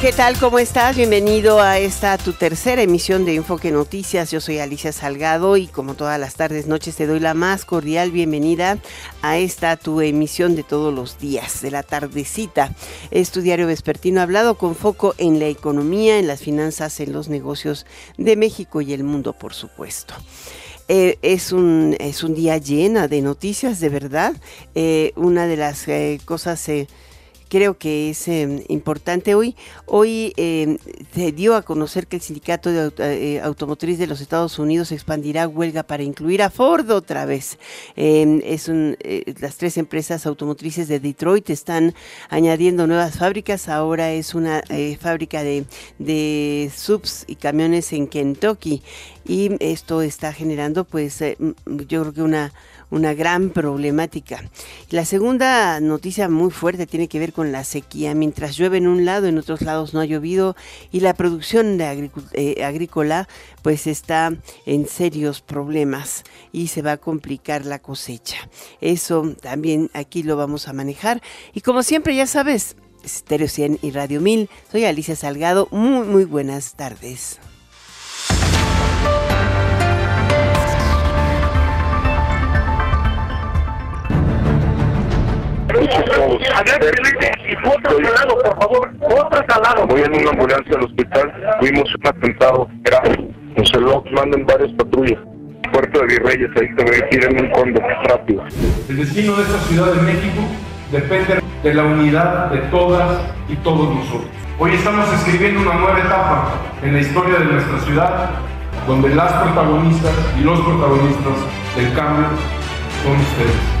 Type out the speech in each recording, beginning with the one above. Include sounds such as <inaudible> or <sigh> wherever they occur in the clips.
¿Qué tal? ¿Cómo estás? Bienvenido a esta tu tercera emisión de Enfoque Noticias. Yo soy Alicia Salgado y como todas las tardes, noches te doy la más cordial bienvenida a esta tu emisión de todos los días, de la tardecita. Es tu diario vespertino hablado con foco en la economía, en las finanzas, en los negocios de México y el mundo, por supuesto. Eh, es, un, es un día llena de noticias, de verdad. Eh, una de las eh, cosas creo que es em, importante hoy. Hoy em, se dio a conocer que el Sindicato de eh, Automotriz de los Estados Unidos expandirá huelga para incluir a Ford otra vez. Em, es un, eh, las tres empresas automotrices de Detroit están añadiendo nuevas fábricas. Ahora es una eh, fábrica de, de subs y camiones en Kentucky y esto está generando pues yo creo que una una gran problemática. La segunda noticia muy fuerte tiene que ver con la sequía. Mientras llueve en un lado, en otros lados no ha llovido y la producción de eh, agrícola pues está en serios problemas y se va a complicar la cosecha. Eso también aquí lo vamos a manejar. Y como siempre ya sabes, Stereo 100 y Radio 1000, soy Alicia Salgado. Muy, muy buenas tardes. Voy en una ambulancia al hospital, fuimos un atentado grave. Nos lo mandan varias patrullas. Puerto de Virreyes, ahí te voy a ir en un condo rápido. El destino de esta Ciudad de México depende de la unidad de todas y todos nosotros. Hoy estamos escribiendo una nueva etapa en la historia de nuestra ciudad, donde las protagonistas y los protagonistas del cambio son ustedes.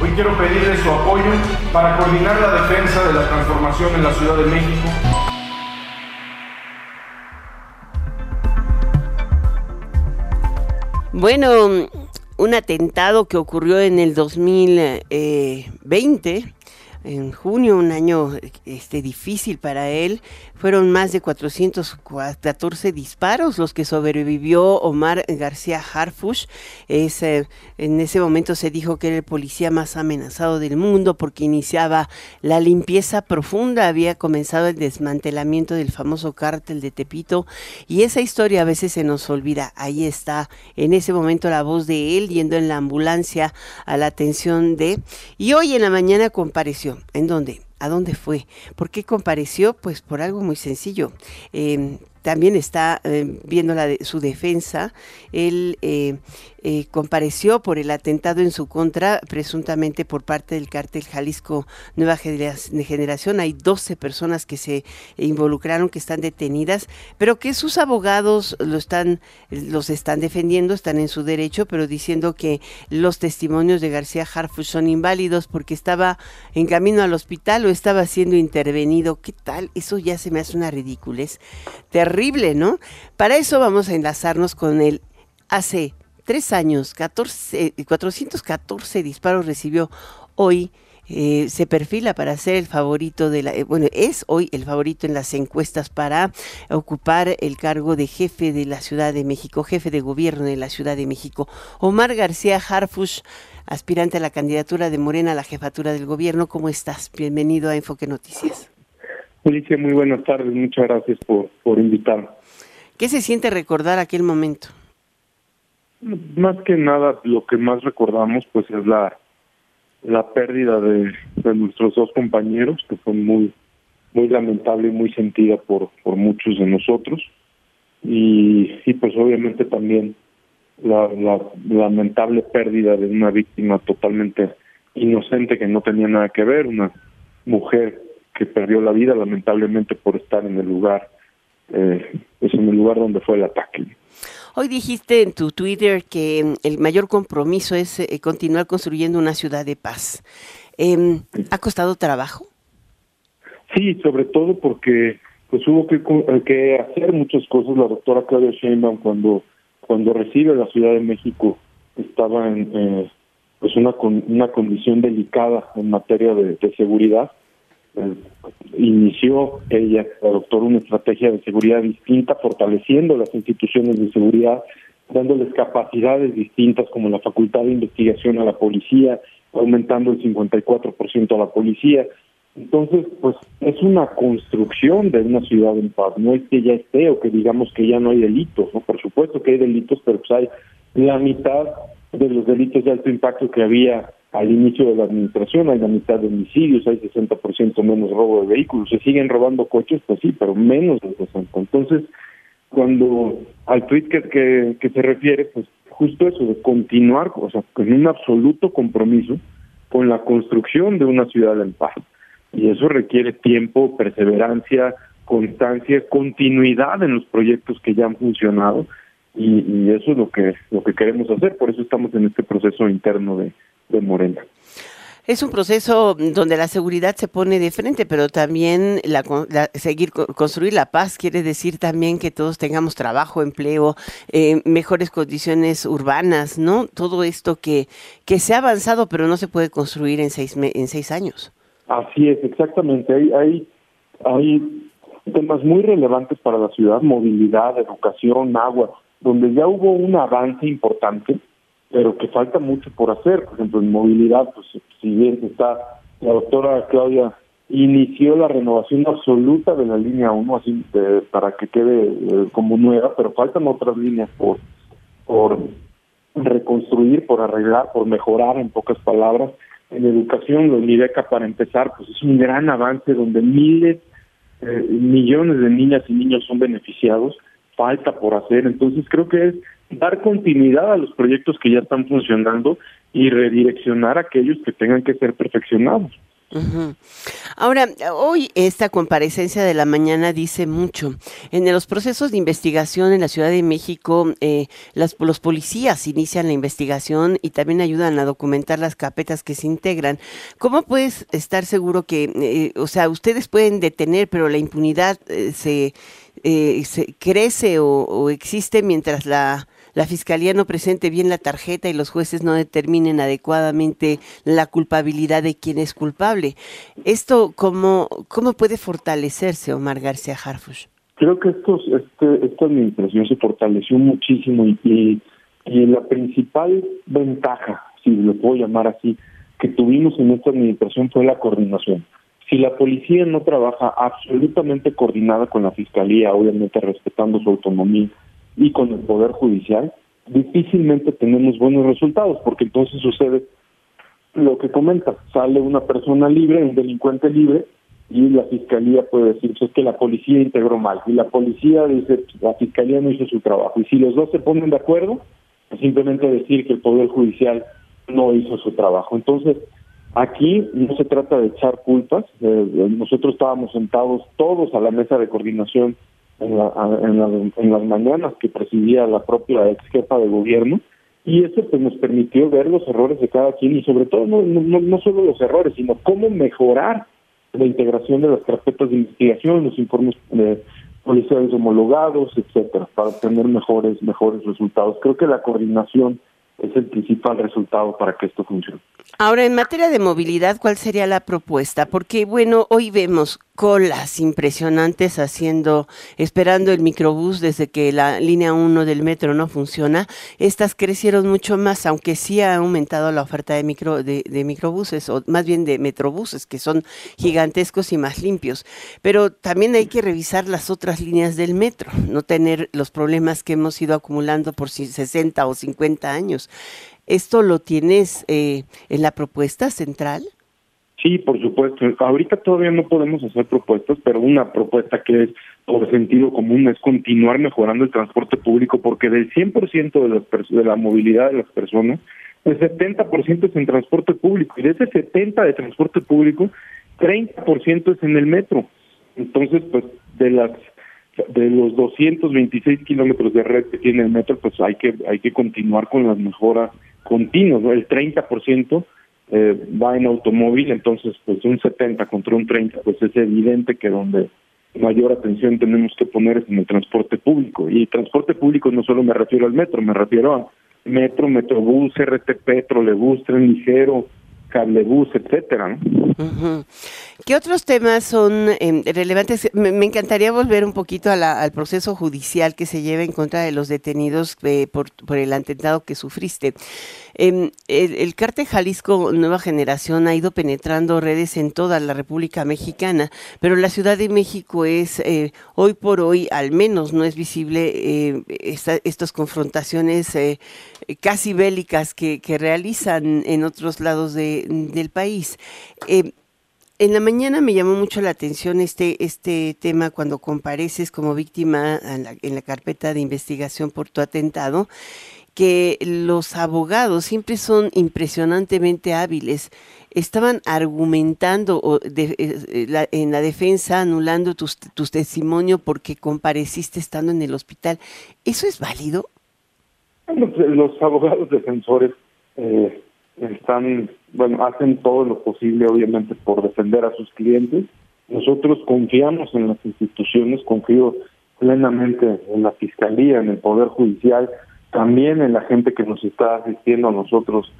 Hoy quiero pedirle su apoyo para coordinar la defensa de la transformación en la Ciudad de México. Bueno, un atentado que ocurrió en el 2020 en junio, un año este, difícil para él. Fueron más de 414 disparos los que sobrevivió Omar García Harfush. en ese momento se dijo que era el policía más amenazado del mundo porque iniciaba la limpieza profunda. Había comenzado el desmantelamiento del famoso cártel de Tepito y esa historia a veces se nos olvida. Ahí está en ese momento la voz de él yendo en la ambulancia a la atención de... Y hoy en la mañana compareció ¿En dónde? ¿A dónde fue? ¿Por qué compareció? Pues por algo muy sencillo. Em, también está eh, viendo la de, su defensa. Él eh, eh, compareció por el atentado en su contra, presuntamente por parte del cártel Jalisco Nueva Generación. Hay 12 personas que se involucraron, que están detenidas, pero que sus abogados lo están, los están defendiendo, están en su derecho, pero diciendo que los testimonios de García Harfuch son inválidos porque estaba en camino al hospital o estaba siendo intervenido. ¿Qué tal? Eso ya se me hace una ridiculez terrible, ¿no? Para eso vamos a enlazarnos con el hace tres años, 14, 414 disparos recibió hoy. Eh, se perfila para ser el favorito de la, eh, bueno, es hoy el favorito en las encuestas para ocupar el cargo de jefe de la Ciudad de México, jefe de gobierno de la Ciudad de México. Omar García Harfush, aspirante a la candidatura de Morena a la jefatura del gobierno, ¿cómo estás? Bienvenido a Enfoque Noticias. Alicia, muy buenas tardes, muchas gracias por, por invitarme. ¿Qué se siente recordar aquel momento? Más que nada, lo que más recordamos pues es la la pérdida de, nuestros dos compañeros, que fue muy muy lamentable y muy sentida por por muchos de nosotros y, y pues obviamente también la, la lamentable pérdida de una víctima totalmente inocente que no tenía nada que ver, una mujer que perdió la vida lamentablemente por estar en el lugar, eh, pues en el lugar donde fue el ataque. Hoy dijiste en tu Twitter que mm, el mayor compromiso es eh, continuar construyendo una ciudad de paz. Em, ¿Ha costado trabajo? Sí, sobre todo porque pues hubo que, que hacer muchas cosas. La doctora Claudia Sheinbaum cuando cuando recibe la Ciudad de México estaba en eh, pues una una condición delicada en materia de, seguridad. Inició ella, adoptó una estrategia de seguridad distinta, fortaleciendo las instituciones de seguridad, dándoles capacidades distintas como la facultad de investigación a la policía, aumentando el 54% a la policía. Entonces, pues es una construcción de una ciudad en paz, no es que ya esté o que digamos que ya no hay delitos, ¿no? Por supuesto que hay delitos, pero pues hay la mitad de los delitos de alto impacto que había al inicio de la administración, hay la mitad de homicidios, hay 60% menos robo de vehículos, se siguen robando coches, pues sí, pero menos de 60. Entonces, cuando al tweet que, se refiere, pues justo eso, de continuar, o sea, con un absoluto compromiso con la construcción de una ciudad en paz. Y eso requiere tiempo, perseverancia, constancia, continuidad en los proyectos que ya han funcionado y, eso es lo que lo que queremos hacer, por eso estamos en este proceso interno de, de Morena. Es un proceso donde la seguridad se pone de frente, pero también la, seguir construir la paz quiere decir también que todos tengamos trabajo, empleo, eh, mejores condiciones urbanas, ¿no? Todo esto que que se ha avanzado, pero no se puede construir en seis en seis años. Así es, exactamente. Hay hay hay temas muy relevantes para la ciudad: movilidad, educación, agua, donde ya hubo un avance importante pero que falta mucho por hacer. Por ejemplo, en movilidad, pues si bien está la doctora Claudia inició la renovación absoluta de la línea 1 así para que quede eh, como nueva, pero faltan otras líneas por por reconstruir, por arreglar, por mejorar en pocas palabras. En educación, lo IDECA para empezar, pues es un gran avance donde miles, eh, millones de niñas y niños son beneficiados, falta por hacer, entonces creo que es dar continuidad a los proyectos que ya están funcionando y redireccionar aquellos que tengan que ser perfeccionados. Ahora, hoy esta comparecencia de la mañana dice mucho. En los procesos de investigación en la Ciudad de México, eh, las, los policías inician la investigación y también ayudan a documentar las carpetas que se integran. ¿Cómo puedes estar seguro que, eh, o sea, ustedes pueden detener, pero la impunidad eh, se, se, crece o existe mientras la la fiscalía no presente bien la tarjeta y los jueces no determinen adecuadamente la culpabilidad de quien es culpable. ¿Esto cómo, cómo puede fortalecerse, Omar García Harfush? Creo que estos, este, esta administración se fortaleció muchísimo y, y, la principal ventaja, si lo puedo llamar así, que tuvimos en esta administración fue la coordinación. Si la policía no trabaja absolutamente coordinada con la fiscalía, obviamente respetando su autonomía, y con el Poder Judicial, difícilmente tenemos buenos resultados, porque entonces sucede lo que comenta, sale una persona libre, un delincuente libre, y la fiscalía puede decir pues, que la policía integró mal, y la policía dice la fiscalía no hizo su trabajo, y si los dos se ponen de acuerdo, es simplemente decir que el Poder Judicial no hizo su trabajo. Entonces, aquí no se trata de echar culpas, eh, nosotros estábamos sentados todos a la mesa de coordinación en, la, en, las mañanas que presidía la propia ex jefa de gobierno y eso pues nos permitió ver los errores de cada quien y sobre todo no, no, no solo los errores sino cómo mejorar la integración de las carpetas de investigación los informes policiales homologados etcétera para obtener mejores mejores resultados creo que la coordinación es el principal resultado para que esto funcione. Ahora, en materia de movilidad, ¿cuál sería la propuesta? Porque, bueno, hoy vemos colas impresionantes haciendo, esperando el microbús desde que la línea 1 del metro no funciona. Estas crecieron mucho más, aunque sí ha aumentado la oferta de, micro, de, microbuses, o más bien de metrobuses, que son gigantescos y más limpios. Pero también hay que revisar las otras líneas del metro, no tener los problemas que hemos ido acumulando por 60 o 50 años. ¿Esto lo tienes eh, en la propuesta central? Sí, por supuesto. Ahorita todavía no podemos hacer propuestas, pero una propuesta que es por sentido común es continuar mejorando el transporte público, porque del 100% de, las de la movilidad de las personas, el 70% es en transporte público, y de ese 70% de transporte público, 30% es en el metro. Entonces, pues de las de los 226 kilómetros de red que tiene el metro, pues hay que hay que continuar con las mejoras continuas. ¿no? El 30% eh, va en automóvil, entonces pues un 70 contra un 30, pues es evidente que donde mayor atención tenemos que poner es en el transporte público. Y transporte público no solo me refiero al metro, me refiero a metro, metrobús, RTP, trolebús, tren ligero, cablebús, etcétera. ¿Qué otros temas son em, relevantes? Me, encantaría volver un poquito al proceso judicial que se lleva en contra de los detenidos eh, por, por, el atentado que sufriste. Em, el, el cártel Jalisco Nueva Generación ha ido penetrando redes en toda la República Mexicana, pero la Ciudad de México es, eh, hoy por hoy, al menos no es visible eh, estas confrontaciones casi bélicas que, realizan en otros lados de, del país. Em, en la mañana me llamó mucho la atención este, este tema cuando compareces como víctima en la, carpeta de investigación por tu atentado, que los abogados siempre son impresionantemente hábiles. Estaban argumentando eh, en la defensa, anulando tu, tu testimonio porque compareciste estando en el hospital. ¿Eso es válido? Los abogados defensores eh, están, bueno, hacen todo lo posible, obviamente, por defender a sus clientes. Nosotros confiamos en las instituciones, confío plenamente en la Fiscalía, en el Poder Judicial, también en la gente que nos está asistiendo a nosotros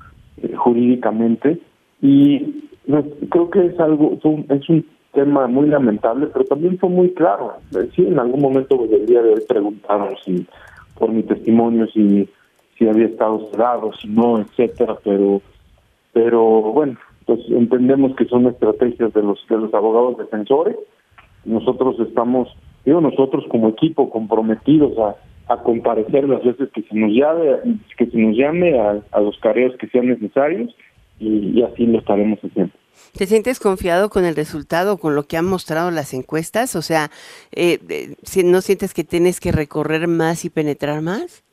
eh, jurídicamente. Y creo que es algo, es un tema muy lamentable, pero también fue muy claro. Sí, en algún momento debería haber preguntado si por mi testimonio si si había estado cerrado, si no, etcétera, pero pero bueno, pues entendemos que son estrategias de los de los abogados defensores. Nosotros estamos, digo nosotros como equipo comprometidos a, a comparecer las veces que se nos llame, que se nos llame a, a los carreos que sean necesarios y, así lo estaremos haciendo. ¿Te sientes confiado con el resultado, con lo que han mostrado las encuestas? O sea, eh, eh ¿no sientes que tienes que recorrer más y penetrar más?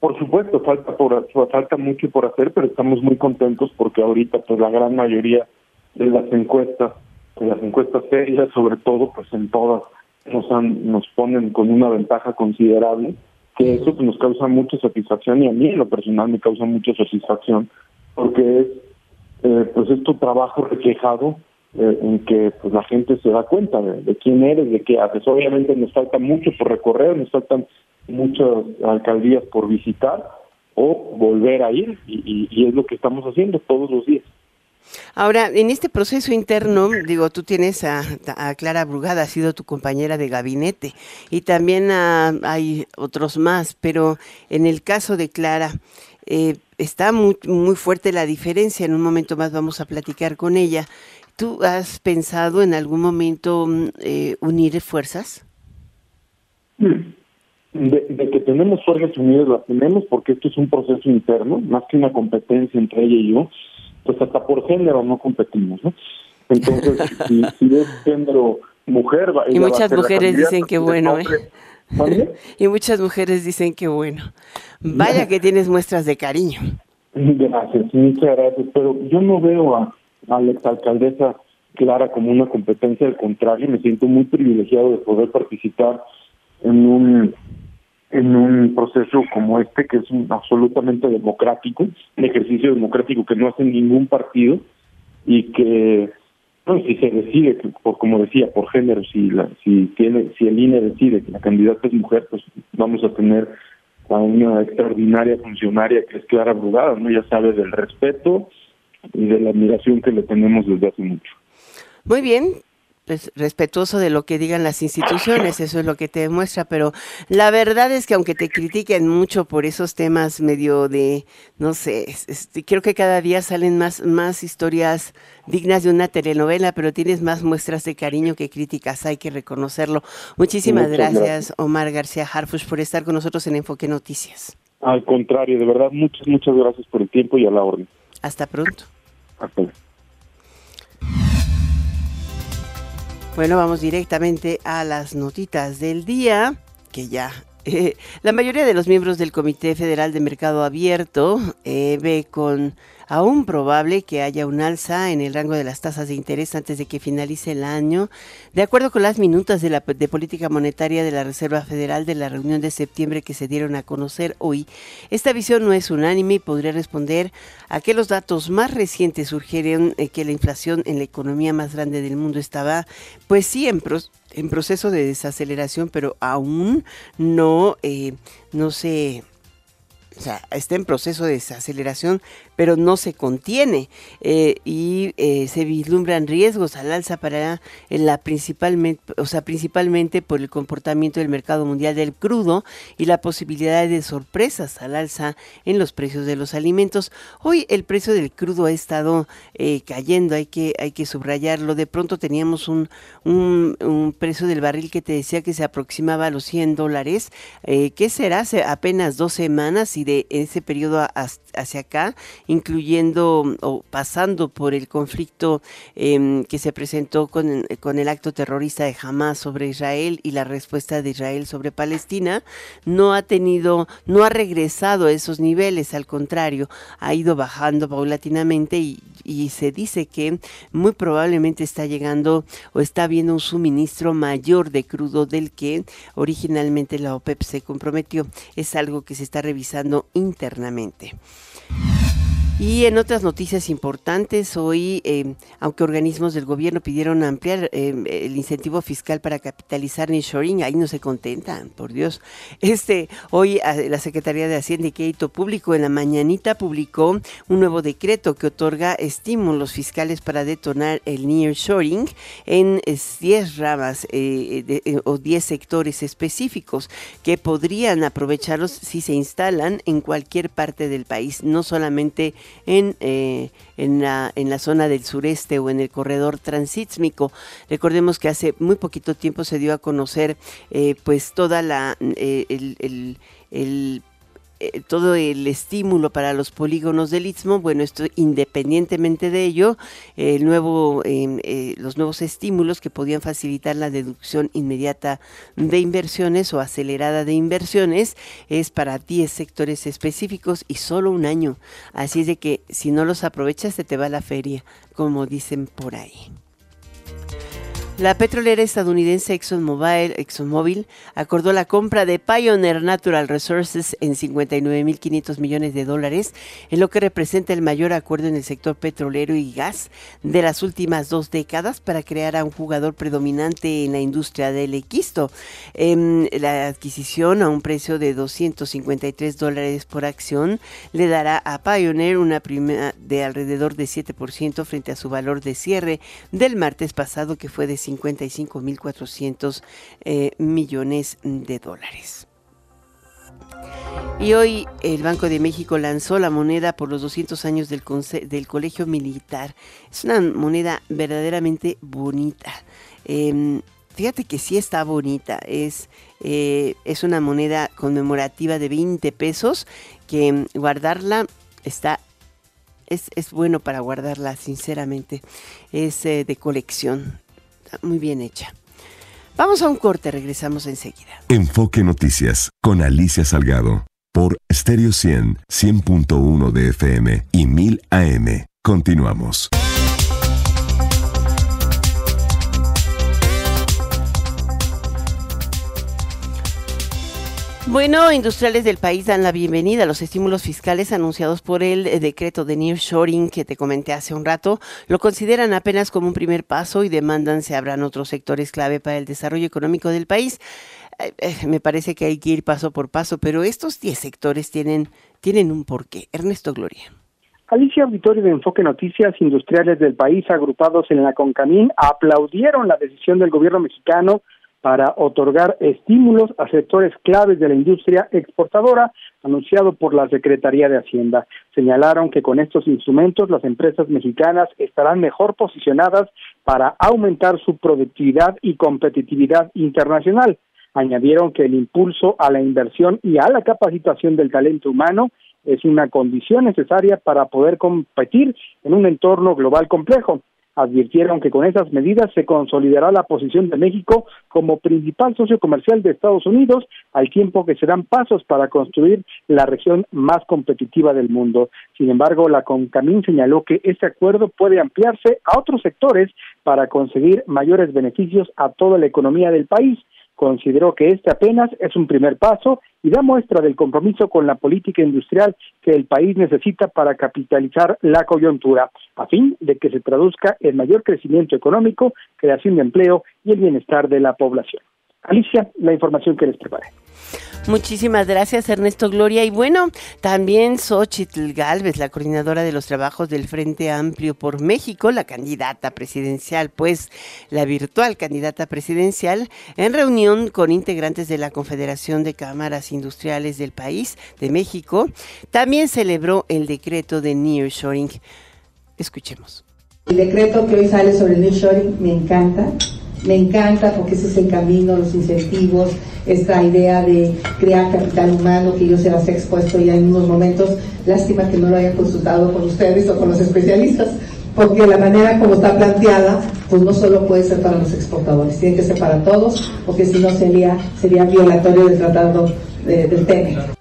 Por supuesto, falta por falta mucho por hacer, pero estamos muy contentos porque ahorita pues la gran mayoría de las encuestas, de las encuestas serias sobre todo, pues en todas nos han, nos ponen con una ventaja considerable, que eso pues, nos causa mucha satisfacción y a mí en lo personal me causa mucha satisfacción porque es eh, pues es tu trabajo reflejado eh, en que pues la gente se da cuenta de, de, quién eres, de qué haces. Obviamente nos falta mucho por recorrer, nos faltan muchas alcaldías por visitar o volver a ir y, y, es lo que estamos haciendo todos los días. Ahora, en este proceso interno, digo, tú tienes a, a Clara Brugada, ha sido tu compañera de gabinete, y también hay otros más, pero en el caso de Clara, eh, está muy, muy fuerte la diferencia, en un momento más vamos a platicar con ella. ¿Tú has pensado en algún momento mm, eh, unir fuerzas? Mm de, que tenemos fuerzas unidas, las tenemos porque esto es un proceso interno, más que una competencia entre ella y yo, pues hasta por género no competimos, ¿no? Entonces, <laughs> si, si es género mujer... Va, y muchas mujeres dicen que bueno, ¿eh? <laughs> y muchas mujeres dicen que bueno. Vaya que tienes muestras de cariño. Gracias, muchas gracias. Pero yo no veo a, a la exalcaldesa Clara como una competencia, al contrario, me siento muy privilegiado de poder participar en un en un proceso como este que es un, absolutamente democrático, un ejercicio democrático que no hace ningún partido y que bueno, si se decide por como decía por género si la si tiene si el INE decide que la candidata es mujer pues vamos a tener a una extraordinaria funcionaria que es Clara Brugada no ya sabe del respeto y de la admiración que le tenemos desde hace mucho. Muy bien, pues, respetuoso de lo que digan las instituciones, eso es lo que te demuestra, pero la verdad es que aunque te critiquen mucho por esos temas medio de, no sé, este, creo que cada día salen más, más historias dignas de una telenovela, pero tienes más muestras de cariño que críticas, hay que reconocerlo. Muchísimas gracias, Omar García Harfush, por estar con nosotros en Enfoque Noticias. Al contrario, de verdad, muchas, muchas gracias por el tiempo y a la orden. Hasta pronto. Hasta luego. Bueno, vamos directamente a las notitas del día, que ya eh, la mayoría de los miembros del Comité Federal de Mercado Abierto eh, ve con aún probable que haya un alza en el rango de las tasas de interés antes de que finalice el año. De acuerdo con las minutas de, la, política monetaria de la Reserva Federal de la reunión de septiembre que se dieron a conocer hoy, esta visión no es unánime y podría responder a que los datos más recientes surgieron eh, que la inflación en la economía más grande del mundo estaba, pues sí, en, en proceso de desaceleración, pero aún no, eh, no se o sea, está en proceso de desaceleración, pero no se contiene eh, y eh, se vislumbran riesgos al alza para la principalmente, o sea, principalmente por el comportamiento del mercado mundial del crudo y la posibilidad de sorpresas al alza en los precios de los alimentos. Hoy el precio del crudo ha estado eh, cayendo, hay que, hay que subrayarlo. De pronto teníamos un, un, precio del barril que te decía que se aproximaba a los 100 dólares. ¿Qué será? Hace apenas dos semanas y de ese periodo hacia acá incluyendo o pasando por el conflicto em, que se presentó con, con, el acto terrorista de Hamas sobre Israel y la respuesta de Israel sobre Palestina, no ha tenido, no ha regresado a esos niveles, al contrario, ha ido bajando paulatinamente y, y se dice que muy probablemente está llegando o está habiendo un suministro mayor de crudo del que originalmente la OPEP se comprometió. Es algo que se está revisando internamente. Y en otras noticias importantes, hoy, eh, aunque organismos del gobierno pidieron ampliar eh, el incentivo fiscal para capitalizar Nishoring, ahí no se contentan, por Dios. Este, hoy la Secretaría de Hacienda y Crédito Público en la mañanita publicó un nuevo decreto que otorga estímulos fiscales para detonar el nearshoring en 10 ramas eh, o 10 sectores específicos que podrían aprovecharlos si se instalan en cualquier parte del país, no solamente en, eh, en, la, en la zona del sureste o en el corredor transísmico. Recordemos que hace muy poquito tiempo se dio a conocer eh, pues toda la eh, eh, todo el estímulo para los polígonos del Istmo, bueno, esto independientemente de ello, el nuevo, em, eh, los nuevos estímulos que podían facilitar la deducción inmediata de inversiones o acelerada de inversiones es para 10 sectores específicos y solo un año. Así es de que si no los aprovechas se te va la feria, como dicen por ahí. La petrolera estadounidense ExxonMobil, acordó la compra de Pioneer Natural Resources en 59.500 millones de dólares, en lo que representa el mayor acuerdo en el sector petrolero y gas de las últimas dos décadas para crear a un jugador predominante en la industria del equisto. Em, la adquisición a un precio de 253 dólares por acción le dará a Pioneer una prima de alrededor de 7% frente a su valor de cierre del martes pasado que fue de 55.400 eh, millones de dólares. Y hoy el Banco de México lanzó la moneda por los 200 años del, del Colegio Militar. Es una moneda verdaderamente bonita. Em, fíjate que sí está bonita. Es, eh, es una moneda conmemorativa de 20 pesos que guardarla está es, es, bueno para guardarla, sinceramente. Es eh, de colección muy bien hecha. Vamos a un corte, regresamos enseguida. Enfoque Noticias con Alicia Salgado por Stereo 100, 100.1 de FM y 1000 AM. Continuamos. Bueno, industriales del país dan la bienvenida a los estímulos fiscales anunciados por el eh, decreto de nearshoring que te comenté hace un rato. Lo consideran apenas como un primer paso y demandan se abran otros sectores clave para el desarrollo económico del país. Eh, eh, me parece que hay que ir paso por paso, pero estos 10 sectores tienen, tienen un porqué. Ernesto Gloria. Alicia Auditorio de Enfoque Noticias Industriales del país agrupados en la CONCAMIN aplaudieron la decisión del gobierno mexicano para otorgar estímulos a sectores claves de la industria exportadora, anunciado por la Secretaría de Hacienda. Señalaron que con estos instrumentos las empresas mexicanas estarán mejor posicionadas para aumentar su productividad y competitividad internacional. Añadieron que el impulso a la inversión y a la capacitación del talento humano es una condición necesaria para poder competir en un entorno global complejo. Advirtieron que con esas medidas se consolidará la posición de México como principal socio comercial de Estados Unidos, al tiempo que se dan pasos para construir la región más competitiva del mundo. Sin embargo, la CONCAMIN señaló que este acuerdo puede ampliarse a otros sectores para conseguir mayores beneficios a toda la economía del país consideró que este apenas es un primer paso y da muestra del compromiso con la política industrial que el país necesita para capitalizar la coyuntura, a fin de que se traduzca en mayor crecimiento económico, creación de empleo y el bienestar de la población. Alicia, la información que les preparé. Muchísimas gracias, Ernesto Gloria. Y bueno, también Xochitl Galvez, la coordinadora de los trabajos del Frente Amplio por México, la candidata presidencial, pues la virtual candidata presidencial, en reunión con integrantes de la Confederación de Cámaras Industriales del país, de México, también celebró el decreto de nearshoring. Escuchemos. El decreto que hoy sale sobre el nearshoring me encanta me encanta porque ese es el camino, los incentivos, esta idea de crear capital humano que yo se las he expuesto ya en unos momentos. Lástima que no lo haya consultado con ustedes o con los especialistas, porque la manera como está planteada, pues no solo puede ser para los exportadores, tiene que ser para todos, porque si no sería, sería violatorio del tratado del tema.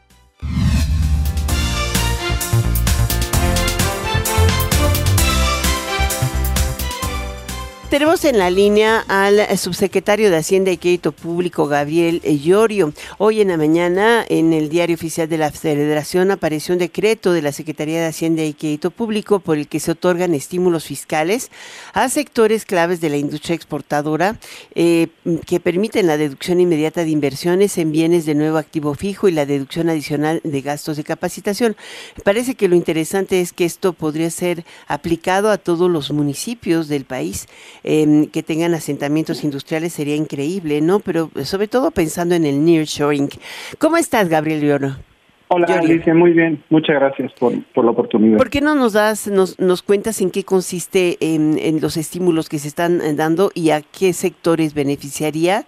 Tenemos en la línea al subsecretario de Hacienda y Crédito Público, Gabriel Llorio. Hoy en la mañana, en el diario oficial de la Federación, apareció un decreto de la Secretaría de Hacienda y Crédito Público por el que se otorgan estímulos fiscales a sectores claves de la industria exportadora eh, que permiten la deducción inmediata de inversiones en bienes de nuevo activo fijo y la deducción adicional de gastos de capacitación. Parece que lo interesante es que esto podría ser aplicado a todos los municipios del país. Em, que tengan asentamientos industriales sería increíble, ¿no? Pero sobre todo pensando en el nearshoring. ¿Cómo estás, Gabriel Lloro? Hola, Alicia, muy bien. Muchas gracias por, la oportunidad. ¿Por qué no nos das, nos, nos cuentas en qué consiste en, los estímulos que se están eh, dando y a qué sectores beneficiaría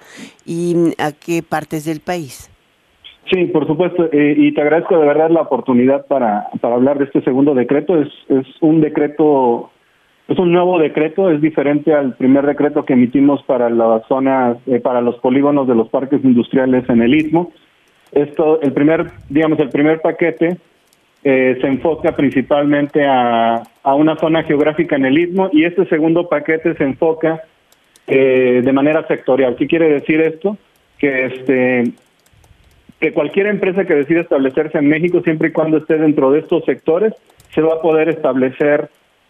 y mm, a qué partes del país? Sí, por supuesto, eh, y te agradezco de verdad la oportunidad para, para hablar de este segundo decreto. Es, es un decreto es un nuevo decreto, es diferente al primer decreto que emitimos para las zonas, eh, para los polígonos de los parques industriales en el Istmo. Esto, el primer, digamos, el primer paquete eh, se enfoca principalmente a, a, una zona geográfica en el Istmo y este segundo paquete se enfoca eh, de manera sectorial. ¿Qué quiere decir esto? Que este que cualquier empresa que decida establecerse en México, siempre y cuando esté dentro de estos sectores, se va a poder establecer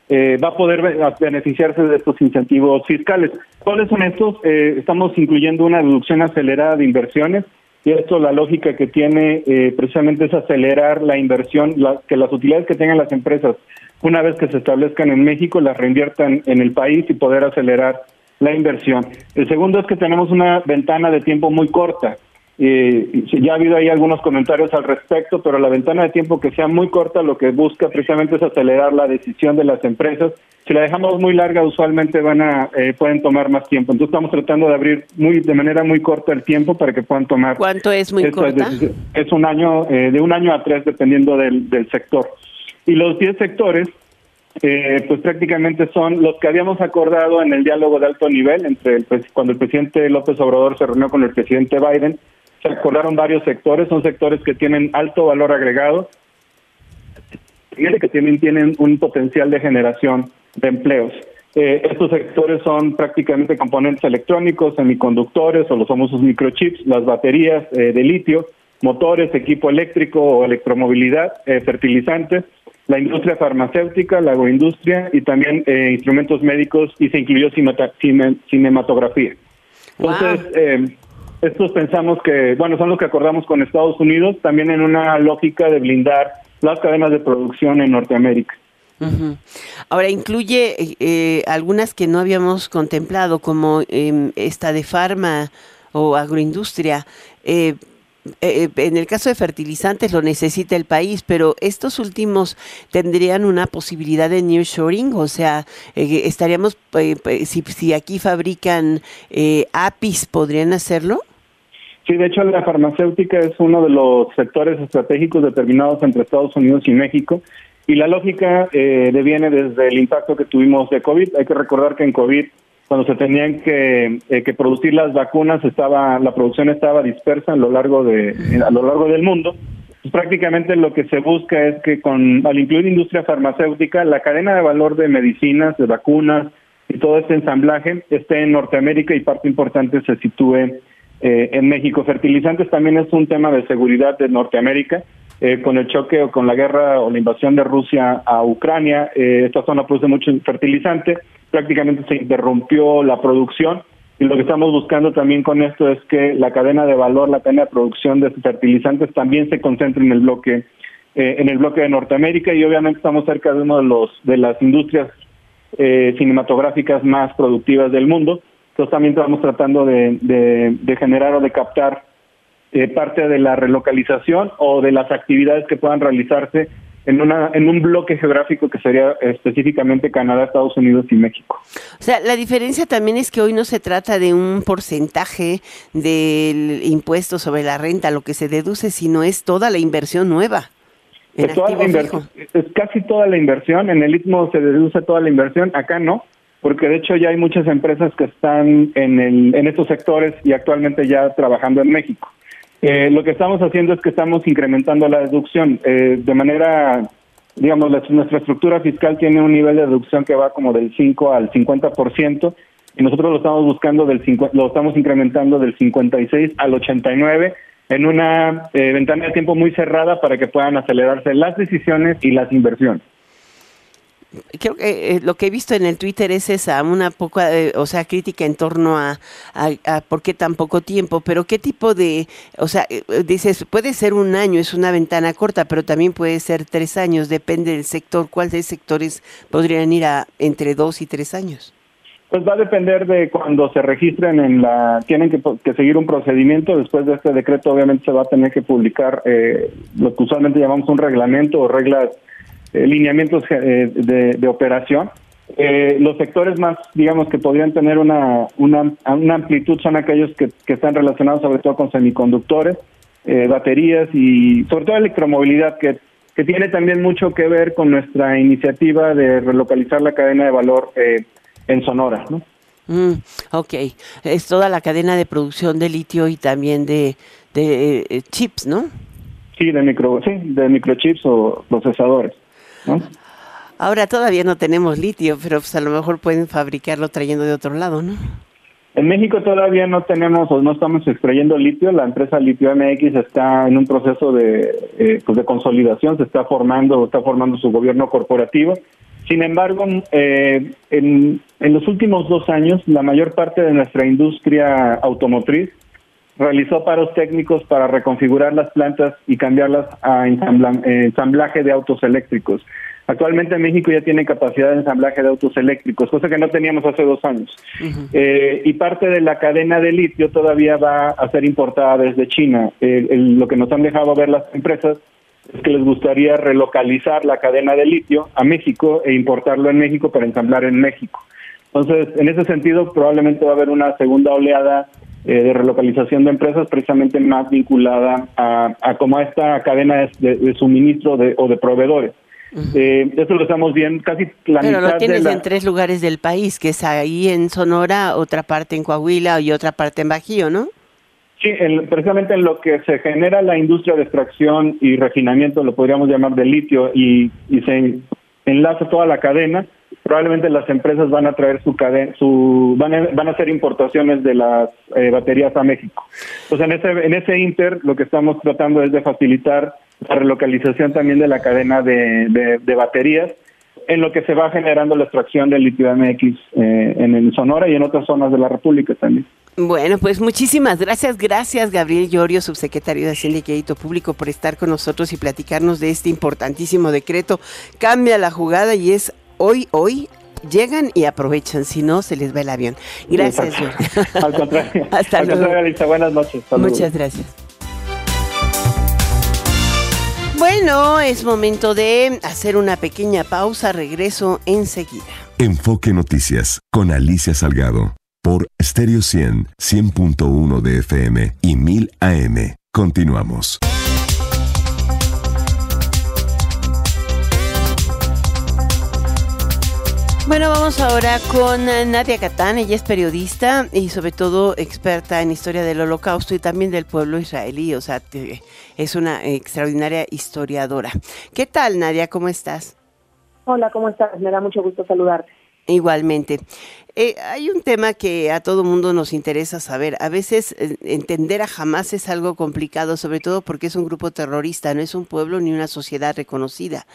eh, va a poder beneficiarse de estos incentivos fiscales. ¿Cuáles son estos? Eh, estamos incluyendo una reducción acelerada de inversiones y esto la lógica que tiene eh, precisamente es acelerar la inversión, que las utilidades que tengan las empresas una vez que se establezcan en México las reinviertan en el país y poder acelerar la inversión. El segundo es que tenemos una ventana de tiempo muy corta. Eh, ya ha habido ahí algunos comentarios al respecto, pero la ventana de tiempo que sea muy corta lo que busca precisamente es acelerar la decisión de las empresas. Si la dejamos muy larga, usualmente van a eh, pueden tomar más tiempo. Entonces estamos tratando de abrir muy de manera muy corta el tiempo para que puedan tomar. ¿Cuánto es muy corta? Es un año, eh, de un año a tres, dependiendo del, del sector. Y los 10 sectores eh, pues prácticamente son los que habíamos acordado en el diálogo de alto nivel entre el, cuando el presidente López Obrador se reunió con el presidente Biden se acordaron varios sectores, son sectores que tienen alto valor agregado y que tienen, tienen un potencial de generación de empleos. Eh, estos sectores son prácticamente componentes electrónicos, semiconductores o los famosos microchips, las baterías eh, de litio, motores, equipo eléctrico o electromovilidad, eh, fertilizantes, la industria farmacéutica, la agroindustria y también instrumentos médicos y se incluyó cinematografía. Entonces, estos pensamos que, bueno, son los que acordamos con Estados Unidos, también en una lógica de blindar las cadenas de producción en Norteamérica. Ahora, incluye eh, algunas que no habíamos contemplado, como em, esta de farma o agroindustria. Eh, eh, en el caso de fertilizantes lo necesita el país, pero estos últimos tendrían una posibilidad de nearshoring, o sea, estaríamos, si, si aquí fabrican APIs, ¿podrían hacerlo? Sí, de hecho la farmacéutica es uno de los sectores estratégicos determinados entre Estados Unidos y México Y la lógica eh, deviene desde el impacto que tuvimos de COVID. Hay que recordar que en COVID, cuando se tenían que, eh, que producir las vacunas, estaba la producción estaba dispersa a lo largo de a lo largo del mundo. Pues prácticamente lo que se busca es que con al incluir industria farmacéutica, la cadena de valor de medicinas, de vacunas y todo este ensamblaje esté en Norteamérica y parte importante se sitúe eh, en México. Fertilizantes también es un tema de seguridad de Norteamérica eh, con el choque o con la guerra o la invasión de Rusia a Ucrania, eh, esta zona produce mucho fertilizante, prácticamente se interrumpió la producción y lo que estamos buscando también con esto es que la cadena de valor, la cadena de producción de fertilizantes también se concentre en el bloque eh, en el bloque de Norteamérica y obviamente estamos cerca de uno de los de las industrias cinematográficas más productivas del mundo. Entonces también estamos tratando de, de generar o de captar eh, parte de la relocalización o de las actividades que puedan realizarse en, una, en un bloque geográfico que sería específicamente Canadá, Estados Unidos y México. O sea, la diferencia también es que hoy no se trata de un porcentaje del impuesto sobre la renta, lo que se deduce, sino es toda la inversión nueva. Es, toda la inversión, es casi toda la inversión, en el Istmo se deduce toda la inversión, acá no, porque de hecho ya hay muchas empresas que están en, el, en estos sectores y actualmente ya trabajando en México. Eh, lo que estamos haciendo es que estamos incrementando la deducción eh, de manera, digamos, nuestra estructura fiscal tiene un nivel de deducción que va como del 5 al 50% y nosotros lo estamos buscando del lo estamos incrementando del 56 al 89 en una eh, ventana de tiempo muy cerrada para que puedan acelerarse las decisiones y las inversiones creo que eh, lo que he visto en el Twitter es esa, una poca, eh, o sea, crítica en torno a, a, por qué tan poco tiempo, pero qué tipo de, o sea, eh, dices, puede ser un año, es una ventana corta, pero también puede ser tres años, depende del sector, cuáles sectores podrían ir a entre dos y tres años. Pues va a depender de cuando se registren en la, tienen que, que seguir un procedimiento, después de este decreto obviamente se va a tener que publicar lo que usualmente llamamos un reglamento o reglas lineamientos eh, de, operación. Eh, los sectores más, digamos, que podrían tener una, una, amplitud son aquellos que, están relacionados sobre todo con semiconductores, baterías y sobre todo electromovilidad, que, que tiene también mucho que ver con nuestra iniciativa de relocalizar la cadena de valor en Sonora, ¿no? Mm, ok, es toda la cadena de producción de litio y también de, de chips, ¿no? Sí, de micro, sí, de microchips o procesadores. Ahora todavía no tenemos litio, pero pues a lo mejor pueden fabricarlo trayendo de otro lado, ¿no? En México todavía no tenemos o no estamos extrayendo litio. La empresa Litio MX está en un proceso de, eh, pues de consolidación, se está formando, está formando su gobierno corporativo. Sin embargo, eh, en, en los últimos dos años, la mayor parte de nuestra industria automotriz realizó paros técnicos para reconfigurar las plantas y cambiarlas a ensamblaje de autos eléctricos. Actualmente México ya tiene capacidad de ensamblaje de autos eléctricos, cosa que no teníamos hace dos años. Eh, y parte de la cadena de litio todavía va a ser importada desde China. lo que nos han dejado ver las empresas es que les gustaría relocalizar la cadena de litio a México e importarlo en México para ensamblar en México. Entonces, en ese sentido, probablemente va a haber una segunda oleada eh, de relocalización de empresas precisamente más vinculada a, a como esta cadena de, suministro de, o de proveedores. eh, eso lo estamos viendo casi la Pero lo tienes en tres lugares del país, que es ahí en Sonora, otra parte en Coahuila y otra parte en Bajío, ¿no? Sí, precisamente en lo que se genera la industria de extracción y refinamiento, lo podríamos llamar de litio, y, y se enlaza toda la cadena, probablemente las empresas van a traer su cadena, su van a, van a hacer importaciones de las eh, baterías a México. Pues en ese en ese inter lo que estamos tratando es de facilitar la relocalización también de la cadena de, de, baterías en lo que se va generando la extracción del litio MX eh, en el Sonora y en otras zonas de la República también. Bueno, pues muchísimas gracias, gracias Gabriel Llorio, subsecretario de Hacienda y Crédito Público, por estar con nosotros y platicarnos de este importantísimo decreto. Cambia la jugada y es hoy, hoy llegan y aprovechan, si no, se les va el avión. Gracias, <laughs> Al contrario. <laughs> Hasta luego. Buenas noches. Muchas gracias. Bueno, es momento de hacer una pequeña pausa. Regreso enseguida. Enfoque Noticias con Alicia Salgado por Stereo 100, 100.1 de FM y 1000 AM. Continuamos. Bueno, vamos ahora con Nadia Catán. Ella es periodista y sobre todo experta en historia del holocausto y también del pueblo israelí. O sea, es una extraordinaria historiadora. ¿Qué tal, Nadia? ¿Cómo estás? Hola, ¿cómo estás? Me da mucho gusto saludarte. Igualmente. Eh, hay un tema que a todo mundo nos interesa saber. A veces eh, entender a Hamas es algo complicado, sobre todo porque es un grupo terrorista, no es un pueblo ni una sociedad reconocida.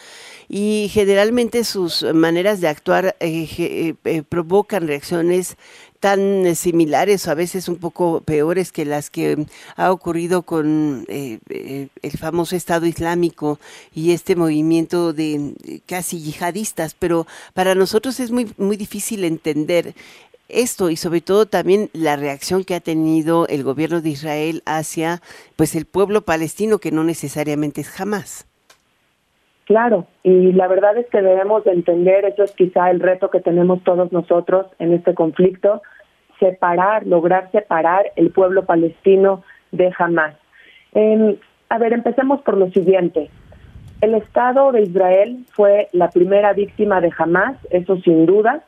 Y generalmente sus maneras de actuar eh, provocan reacciones tan eh, similares o a veces un poco peores que las que ha ocurrido con eh, eh, el famoso Estado Islámico y este movimiento de casi yihadistas, pero para nosotros es muy, muy difícil entender esto y sobre todo también la reacción que ha tenido el gobierno de Israel hacia pues el pueblo palestino que no necesariamente es jamás. Claro, y la verdad es que debemos de entender, eso es quizá el reto que tenemos todos nosotros en este conflicto, separar, lograr separar el pueblo palestino de Hamas. a ver, empecemos por lo siguiente. El Estado de Israel fue la primera víctima de Hamas, eso sin duda.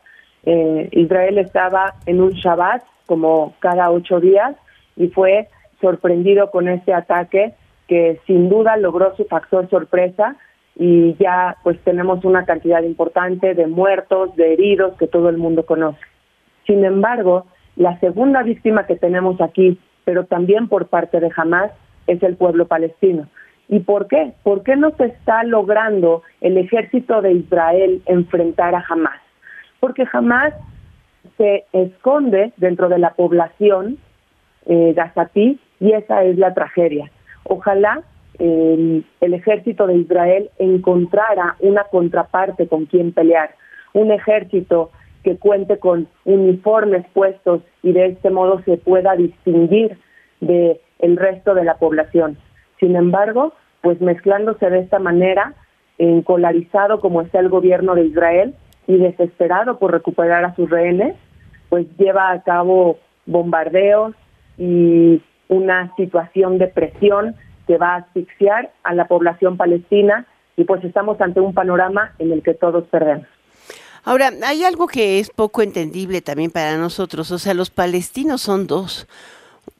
Eh, Israel estaba en un Shabbat como cada ocho días y fue sorprendido con este ataque que sin duda logró su factor sorpresa y ya pues tenemos una cantidad importante de muertos, de heridos que todo el mundo conoce. Sin embargo, la segunda víctima que tenemos aquí, pero también por parte de Hamas, es el pueblo palestino. ¿Y por qué? ¿Por qué no se está logrando el ejército de Israel enfrentar a Hamas? Porque Hamas se esconde dentro de la población eh, gazatí y esa es la tragedia. Ojalá el ejército de Israel encontrara una contraparte con quien pelear, un ejército que cuente con uniformes puestos y de este modo se pueda distinguir de el resto de la población. Sin embargo, pues mezclándose de esta manera, encolarizado como está el gobierno de Israel y desesperado por recuperar a sus rehenes, pues lleva a cabo bombardeos y una situación de presión que va a asfixiar a la población palestina y pues estamos ante un panorama en el que todos perdemos. Ahora, hay algo que es poco entendible también para nosotros, o sea, los palestinos son dos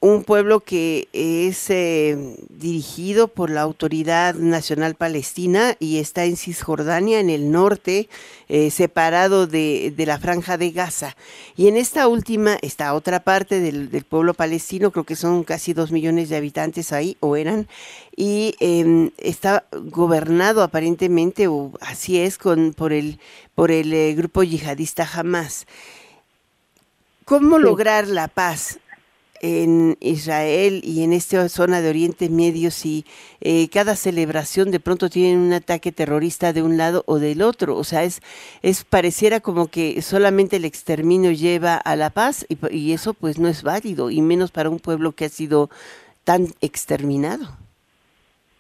un pueblo que es eh, dirigido por la Autoridad Nacional Palestina y está en Cisjordania, en el norte, eh, separado de, la franja de Gaza. Y en esta última, esta otra parte del, pueblo palestino, creo que son casi dos millones de habitantes ahí, o eran, y em, está gobernado aparentemente, o así es, con, por el, por el eh, grupo yihadista Hamas. ¿Cómo lograr la paz en Israel y en esta zona de Oriente Medio si eh, cada celebración de pronto tiene un ataque terrorista de un lado o del otro. O sea, es, es pareciera como que solamente el exterminio lleva a la paz y, y eso pues no es válido y menos para un pueblo que ha sido tan exterminado.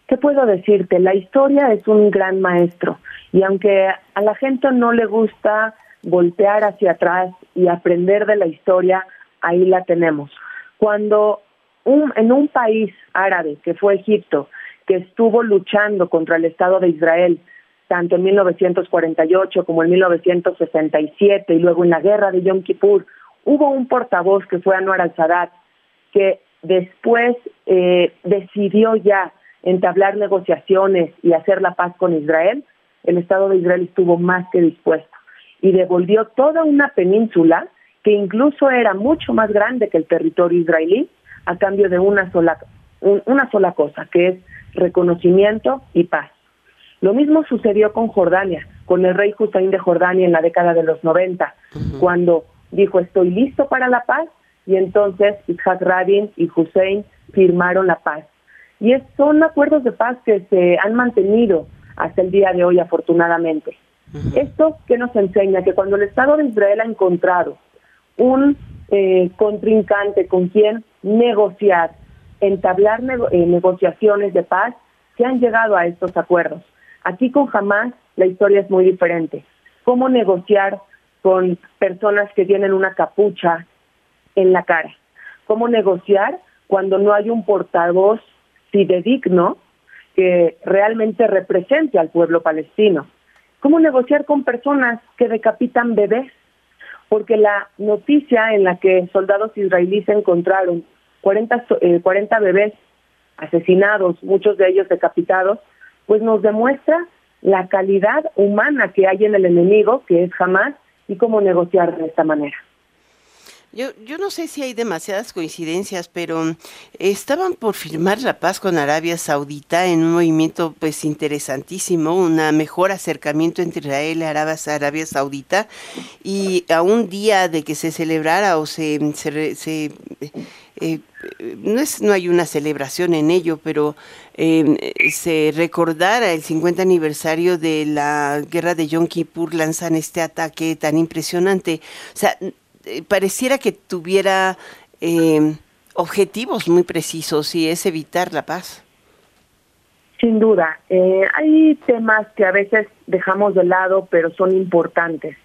¿Qué puedo decirte? La historia es un gran maestro y aunque a la gente no le gusta voltear hacia atrás y aprender de la historia, ahí la tenemos cuando un, en un país árabe, que fue Egipto, que estuvo luchando contra el Estado de Israel, tanto en 1948 como en 1967 y luego en la guerra de Yom Kippur, hubo un portavoz que fue Anwar al-Sadat, que después eh, decidió ya entablar negociaciones y hacer la paz con Israel, el Estado de Israel estuvo más que dispuesto y devolvió toda una península que incluso era mucho más grande que el territorio israelí, a cambio de una sola, una sola cosa, que es reconocimiento y paz. Lo mismo sucedió con Jordania, con el rey Hussein de Jordania en la década de los 90, cuando dijo estoy listo para la paz y entonces Isaac Rabin y Hussein firmaron la paz. Y son acuerdos de paz que se han mantenido hasta el día de hoy afortunadamente. Esto que nos enseña que cuando el Estado de Israel ha encontrado un eh, contrincante con quien negociar, entablar eh, negociaciones de paz, se han llegado a estos acuerdos. Aquí con Hamas la historia es muy diferente. ¿Cómo negociar con personas que tienen una capucha en la cara? ¿Cómo negociar cuando no hay un portavoz fidedigno que realmente represente al pueblo palestino? ¿Cómo negociar con personas que decapitan bebés? Porque la noticia en la que soldados israelíes encontraron 40, 40 eh, bebés asesinados, muchos de ellos decapitados, pues nos demuestra la calidad humana que hay en el enemigo, que es jamás, y cómo negociar de esta manera. Yo, yo no sé si hay demasiadas coincidencias, pero estaban por firmar la paz con Arabia Saudita en un movimiento pues interesantísimo, un mejor acercamiento entre Israel y Arabia, Saudita, y a un día de que se celebrara o se, se, eh, no, es, no hay una celebración en ello, pero em, se recordara el 50 aniversario de la guerra de Yom Kippur, lanzan este ataque tan impresionante. O sea, eh, pareciera que tuviera eh, objetivos muy precisos y es evitar la paz. Sin duda, eh, hay temas que a veces dejamos de lado, pero son importantes.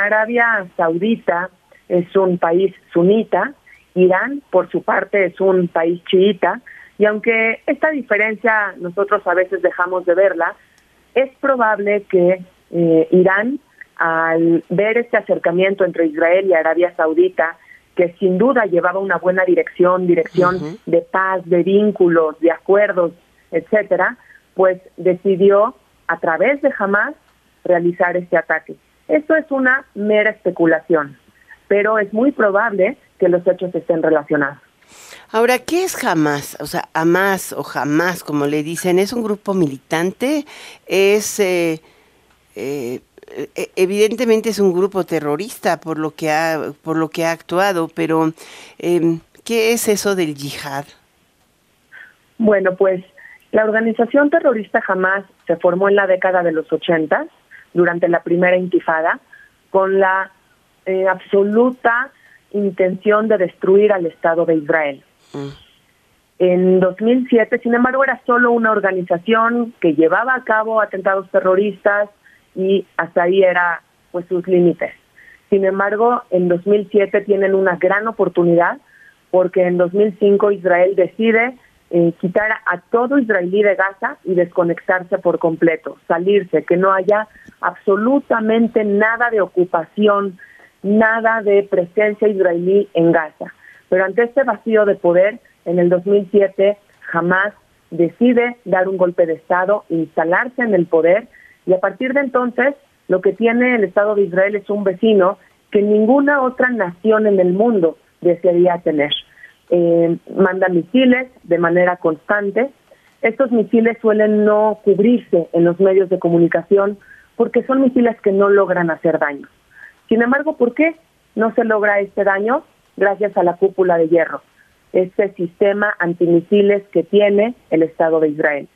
Arabia Saudita es un país sunita, Irán, por su parte, es un país chiita, y aunque esta diferencia nosotros a veces dejamos de verla, es probable que Irán al ver este acercamiento entre Israel y Arabia Saudita, que sin duda llevaba una buena dirección, dirección de paz, de vínculos, de acuerdos, etcétera, pues decidió a través de Hamas realizar este ataque. Esto es una mera especulación, pero es muy probable que los hechos estén relacionados. Ahora, ¿qué es Hamas? O sea, Hamas o Hamas, como le dicen, ¿es un grupo militante? ¿Es eh, eh, evidentemente es un grupo terrorista por lo que ha, por lo que ha actuado, pero em, ¿qué es eso del yihad? Bueno, pues la organización terrorista Hamas se formó en la década de los 80, durante la primera intifada, con la eh, absoluta intención de destruir al Estado de Israel. Mm. En 2007, sin embargo, era solo una organización que llevaba a cabo atentados terroristas, y hasta ahí era pues sus límites. Sin embargo, en 2007 tienen una gran oportunidad porque en 2005 Israel decide eh, quitar a todo israelí de Gaza y desconectarse por completo, salirse, que no haya absolutamente nada de ocupación, nada de presencia israelí en Gaza. Pero ante este vacío de poder, en el 2007 jamás decide dar un golpe de Estado, instalarse en el poder y a partir de entonces, lo que tiene el Estado de Israel es un vecino que ninguna otra nación en el mundo desearía tener. Eh, manda misiles de manera constante. Estos misiles suelen no cubrirse en los medios de comunicación porque son misiles que no logran hacer daño. Sin embargo, ¿por qué no se logra este daño? Gracias a la cúpula de hierro, este sistema antimisiles que tiene el Estado de Israel.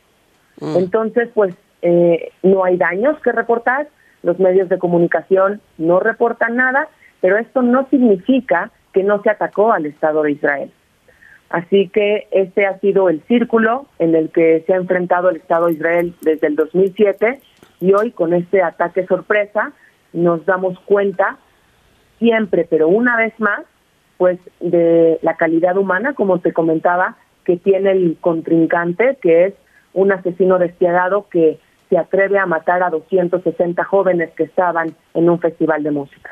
Mm. Entonces, pues eh, no hay daños que reportar, los medios de comunicación no reportan nada, pero esto no significa que no se atacó al Estado de Israel. Así que este ha sido el círculo en el que se ha enfrentado el Estado de Israel desde el 2007 y hoy con este ataque sorpresa nos damos cuenta siempre, pero una vez más, pues de la calidad humana, como te comentaba, que tiene el contrincante, que es un asesino despiadado que se atreve a matar a 260 jóvenes que estaban en un festival de música.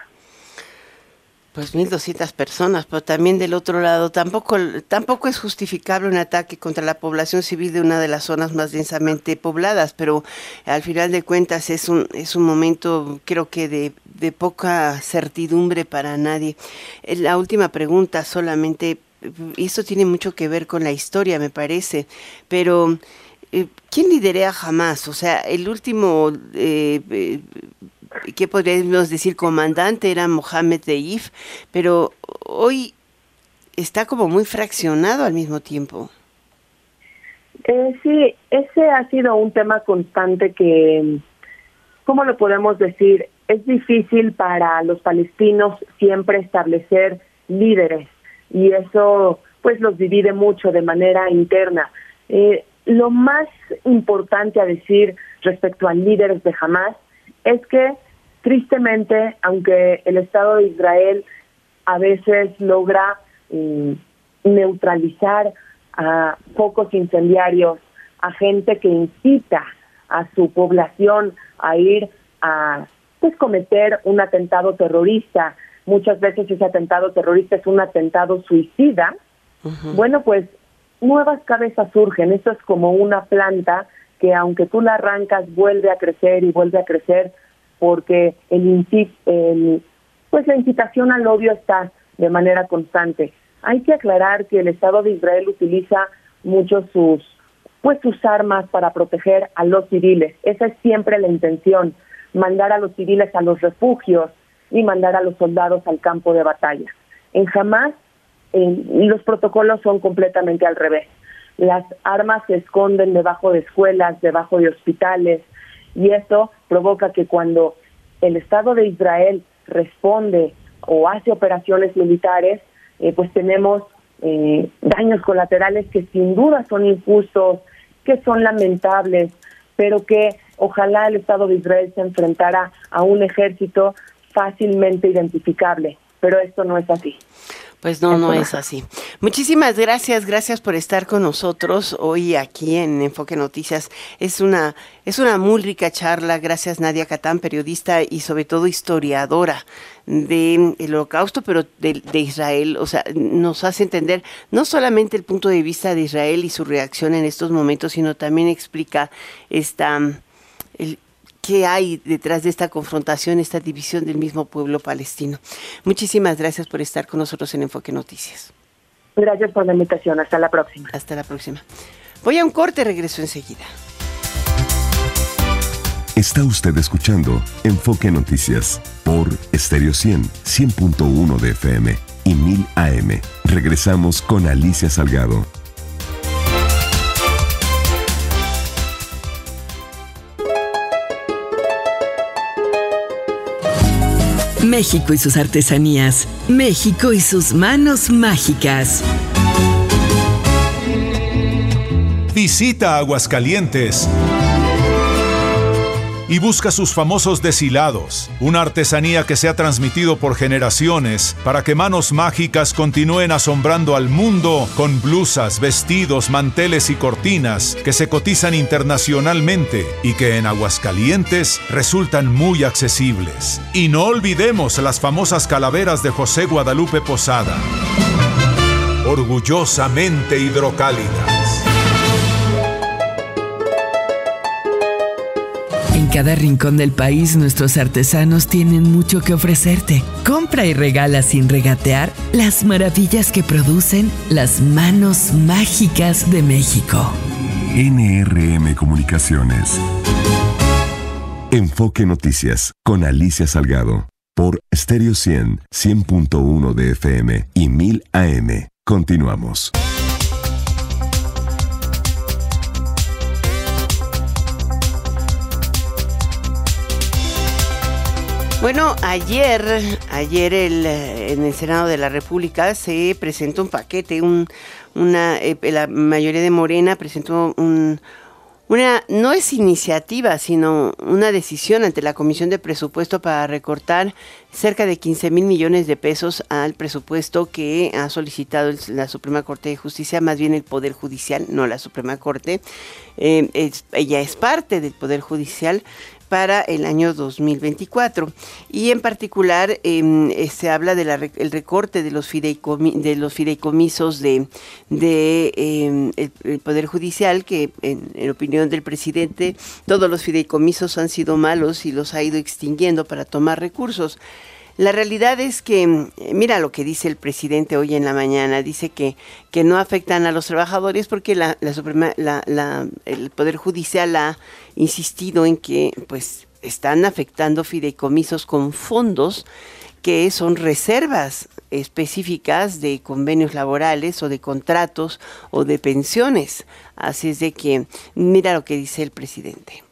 Pues 1.200 personas, pero también del otro lado, tampoco, tampoco es justificable un ataque contra la población civil de una de las zonas más densamente pobladas, pero al final de cuentas es un, es un momento, creo que de, de poca certidumbre para nadie. Eh, la última pregunta solamente, y esto tiene mucho que ver con la historia, me parece, pero eh, ¿quién lidera jamás? O sea, el último, eh, eh, ¿qué podríamos decir? Comandante era Mohamed Deif, pero hoy está como muy fraccionado al mismo tiempo. sí, ese ha sido un tema constante que, ¿cómo lo podemos decir? Es difícil para los palestinos siempre establecer líderes y eso pues los divide mucho de manera interna. Eh, lo más importante a decir respecto al líderes de Hamas es que tristemente, aunque el Estado de Israel a veces logra mm, neutralizar a focos incendiarios, a gente que incita a su población a ir a pues cometer un atentado terrorista. Muchas veces ese atentado terrorista es un atentado suicida. Bueno, pues nuevas cabezas surgen. Esto es como una planta que aunque tú la arrancas vuelve a crecer y vuelve a crecer porque el, el pues la incitación al odio está de manera constante. Hay que aclarar que el Estado de Israel utiliza mucho sus pues sus armas para proteger a los civiles. Esa es siempre la intención, mandar a los civiles a los refugios y mandar a los soldados al campo de batalla. En Hamas los protocolos son completamente al revés. Las armas se esconden debajo de escuelas, debajo de hospitales, y eso provoca que cuando el Estado de Israel responde o hace operaciones militares, eh, pues tenemos eh, daños colaterales que sin duda son injustos, que son lamentables, pero que ojalá el Estado de Israel se enfrentara a un ejército fácilmente identificable, pero esto no es así. Pues no, no es así. Muchísimas gracias, gracias por estar con nosotros hoy aquí en Enfoque Noticias. Es una, es una muy rica charla. Gracias Nadia Catán, periodista y sobre todo historiadora del holocausto, pero de, de, Israel. O sea, nos hace entender no solamente el punto de vista de Israel y su reacción en estos momentos, sino también explica esta, el, qué hay detrás de esta confrontación, esta división del mismo pueblo palestino. Muchísimas gracias por estar con nosotros en Enfoque Noticias. Gracias por la invitación. Hasta la próxima. Hasta la próxima. Voy a un corte, regreso enseguida. Está usted escuchando Enfoque Noticias por Stereo 100, 100.1 de FM y 1000 AM. Regresamos con Alicia Salgado. México y sus artesanías. México y sus manos mágicas. Visita Aguascalientes y busca sus famosos deshilados, una artesanía que se ha transmitido por generaciones para que manos mágicas continúen asombrando al mundo con blusas, vestidos, manteles y cortinas que se cotizan internacionalmente y que en Aguascalientes resultan muy accesibles. Y no olvidemos las famosas calaveras de José Guadalupe Posada. Orgullosamente hidrocálidas. En cada rincón del país nuestros artesanos tienen mucho que ofrecerte. Compra y regala sin regatear las maravillas que producen las manos mágicas de México. NRM Comunicaciones. Enfoque Noticias con Alicia Salgado por Stereo 100, 100.1 de FM y 1000 AM. Continuamos. Bueno, ayer, ayer el, en el Senado de la República se presentó un paquete, un, una, eh, la mayoría de Morena presentó un, una, no es iniciativa, sino una decisión ante la Comisión de Presupuesto para recortar cerca de 15 mil millones de pesos al presupuesto que ha solicitado la Suprema Corte de Justicia, más bien el Poder Judicial, no la Suprema Corte. Eh, ella es parte del Poder Judicial para el año 2024. Y en particular em, eh, se habla del recorte de los, de los fideicomisos de, de em, Poder Judicial, que en, opinión del presidente todos los fideicomisos han sido malos y los ha ido extinguiendo para tomar recursos. La realidad es que, mm, mira lo que dice el presidente hoy en la mañana, dice que, que no afectan a los trabajadores porque la, Suprema, la, el Poder Judicial ha insistido en que pues están afectando fideicomisos con fondos que son reservas específicas de convenios laborales o de contratos o de pensiones. Así es de que, mira lo que dice el presidente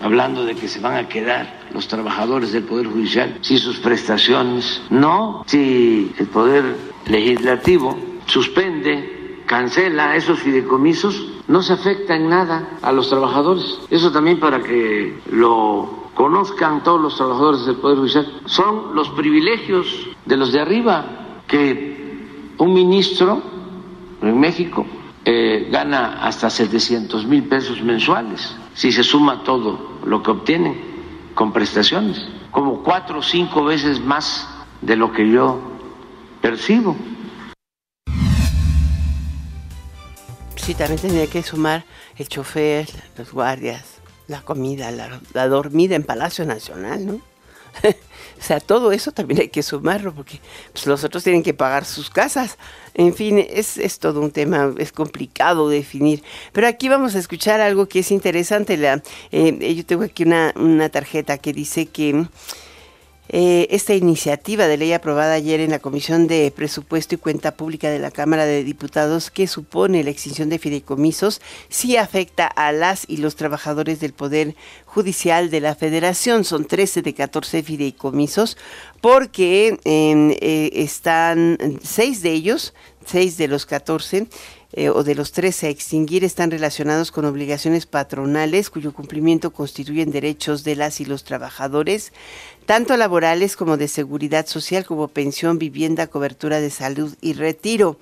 hablando de que se van a quedar los trabajadores del Poder Judicial sin sus prestaciones. No, si el Poder Legislativo suspende, cancela esos fideicomisos, no se afecta en nada a los trabajadores. Eso también para que lo conozcan todos los trabajadores del Poder Judicial. Son los privilegios de los de arriba que un ministro en México eh, gana hasta 700 mil pesos mensuales si se suma todo lo que obtienen con prestaciones, como cuatro o cinco veces más de lo que yo percibo. Sí, también tendría que sumar el chofer, los guardias, la comida, la, dormida en Palacio Nacional, ¿no? <laughs> o sea, todo eso también hay que sumarlo porque pues, los otros tienen que pagar sus casas. En fin, es, es, todo un tema, es complicado definir. Pero aquí vamos a escuchar algo que es interesante. La, eh, yo tengo aquí una, una tarjeta que dice que eh, esta iniciativa de ley aprobada ayer en la Comisión de Presupuesto y Cuenta Pública de la Cámara de Diputados, que supone la extinción de fideicomisos, sí afecta a las y los trabajadores del Poder Judicial de la Federación. Son 13 de 14 fideicomisos, porque eh, están seis de ellos, seis de los 14, eh, o de los 13 a extinguir están relacionados con obligaciones patronales cuyo cumplimiento constituyen derechos de las y los trabajadores tanto laborales como de seguridad social, como pensión, vivienda, cobertura de salud y retiro.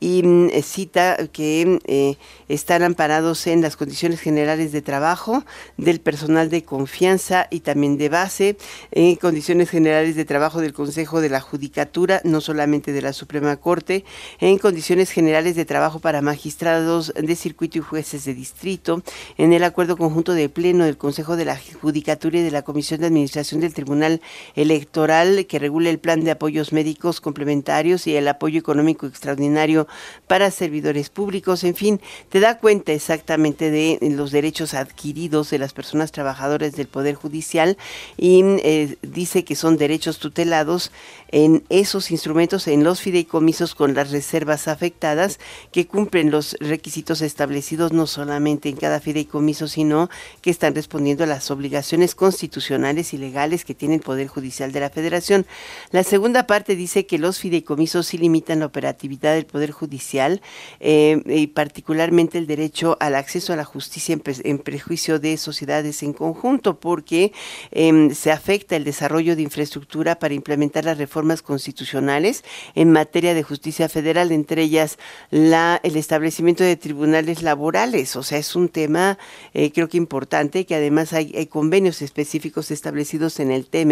Y mm, eh, cita que eh, están amparados en las condiciones generales de trabajo del personal de confianza y también de base, en condiciones generales de trabajo del Consejo de la Judicatura, no solamente de la Suprema Corte, en condiciones generales de trabajo para magistrados de circuito y jueces de distrito, en el acuerdo conjunto de pleno del Consejo de la Judicatura y de la Comisión de Administración del Tribunal Electoral que regule el plan de apoyos médicos complementarios y el apoyo económico extraordinario para servidores públicos. En fin, te da cuenta exactamente de los derechos adquiridos de las personas trabajadoras del Poder Judicial y eh, dice que son derechos tutelados en esos instrumentos, en los fideicomisos con las reservas afectadas que cumplen los requisitos establecidos no solamente en cada fideicomiso, sino que están respondiendo a las obligaciones constitucionales y legales que tiene el Poder Judicial de la Federación. La segunda parte dice que los fideicomisos sí limitan la operatividad del Poder Judicial eh, y particularmente el derecho al acceso a la justicia en, prejuicio de sociedades en conjunto, porque em, se afecta el desarrollo de infraestructura para implementar las reformas constitucionales en materia de justicia federal, entre ellas la, el establecimiento de tribunales laborales. O sea, es un tema eh, creo que importante, que además hay convenios específicos establecidos en el tema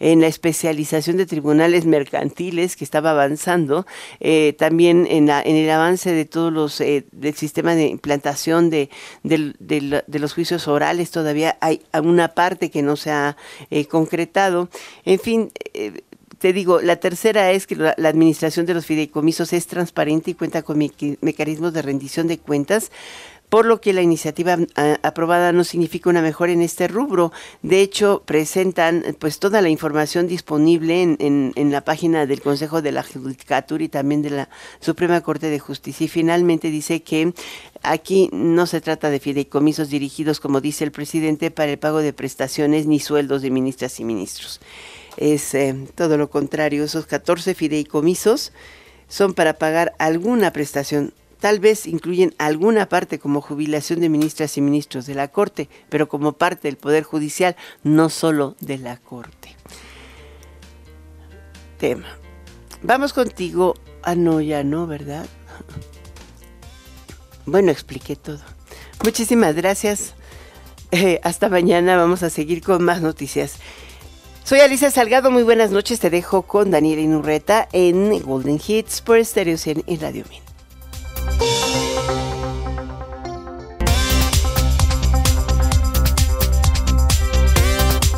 en la especialización de tribunales mercantiles que estaba avanzando, eh, también en, el avance de todos los, eh, del sistema de implantación de, los juicios orales, todavía hay una parte que no se ha eh, concretado. En fin, te digo, la tercera es que la, administración de los fideicomisos es transparente y cuenta con mecanismos de rendición de cuentas por lo que la iniciativa ah, aprobada no significa una mejora en este rubro. De hecho, presentan pues toda la información disponible en, en, la página del Consejo de la Judicatura y también de la Suprema Corte de Justicia. Y finalmente dice que aquí no se trata de fideicomisos dirigidos, como dice el presidente, para el pago de prestaciones ni sueldos de ministras y ministros. Es eh, todo lo contrario, esos 14 fideicomisos son para pagar alguna prestación Tal vez incluyen alguna parte como jubilación de ministras y ministros de la Corte, pero como parte del Poder Judicial, no solo de la Corte. Tema. Vamos contigo. Ah, no, ya no, ¿verdad? Bueno, expliqué todo. Muchísimas gracias. Eh, hasta mañana vamos a seguir con más noticias. Soy Alicia Salgado, muy buenas noches. Te dejo con Daniela Inurreta en Golden Hits por Stereo 100 y Radio Min.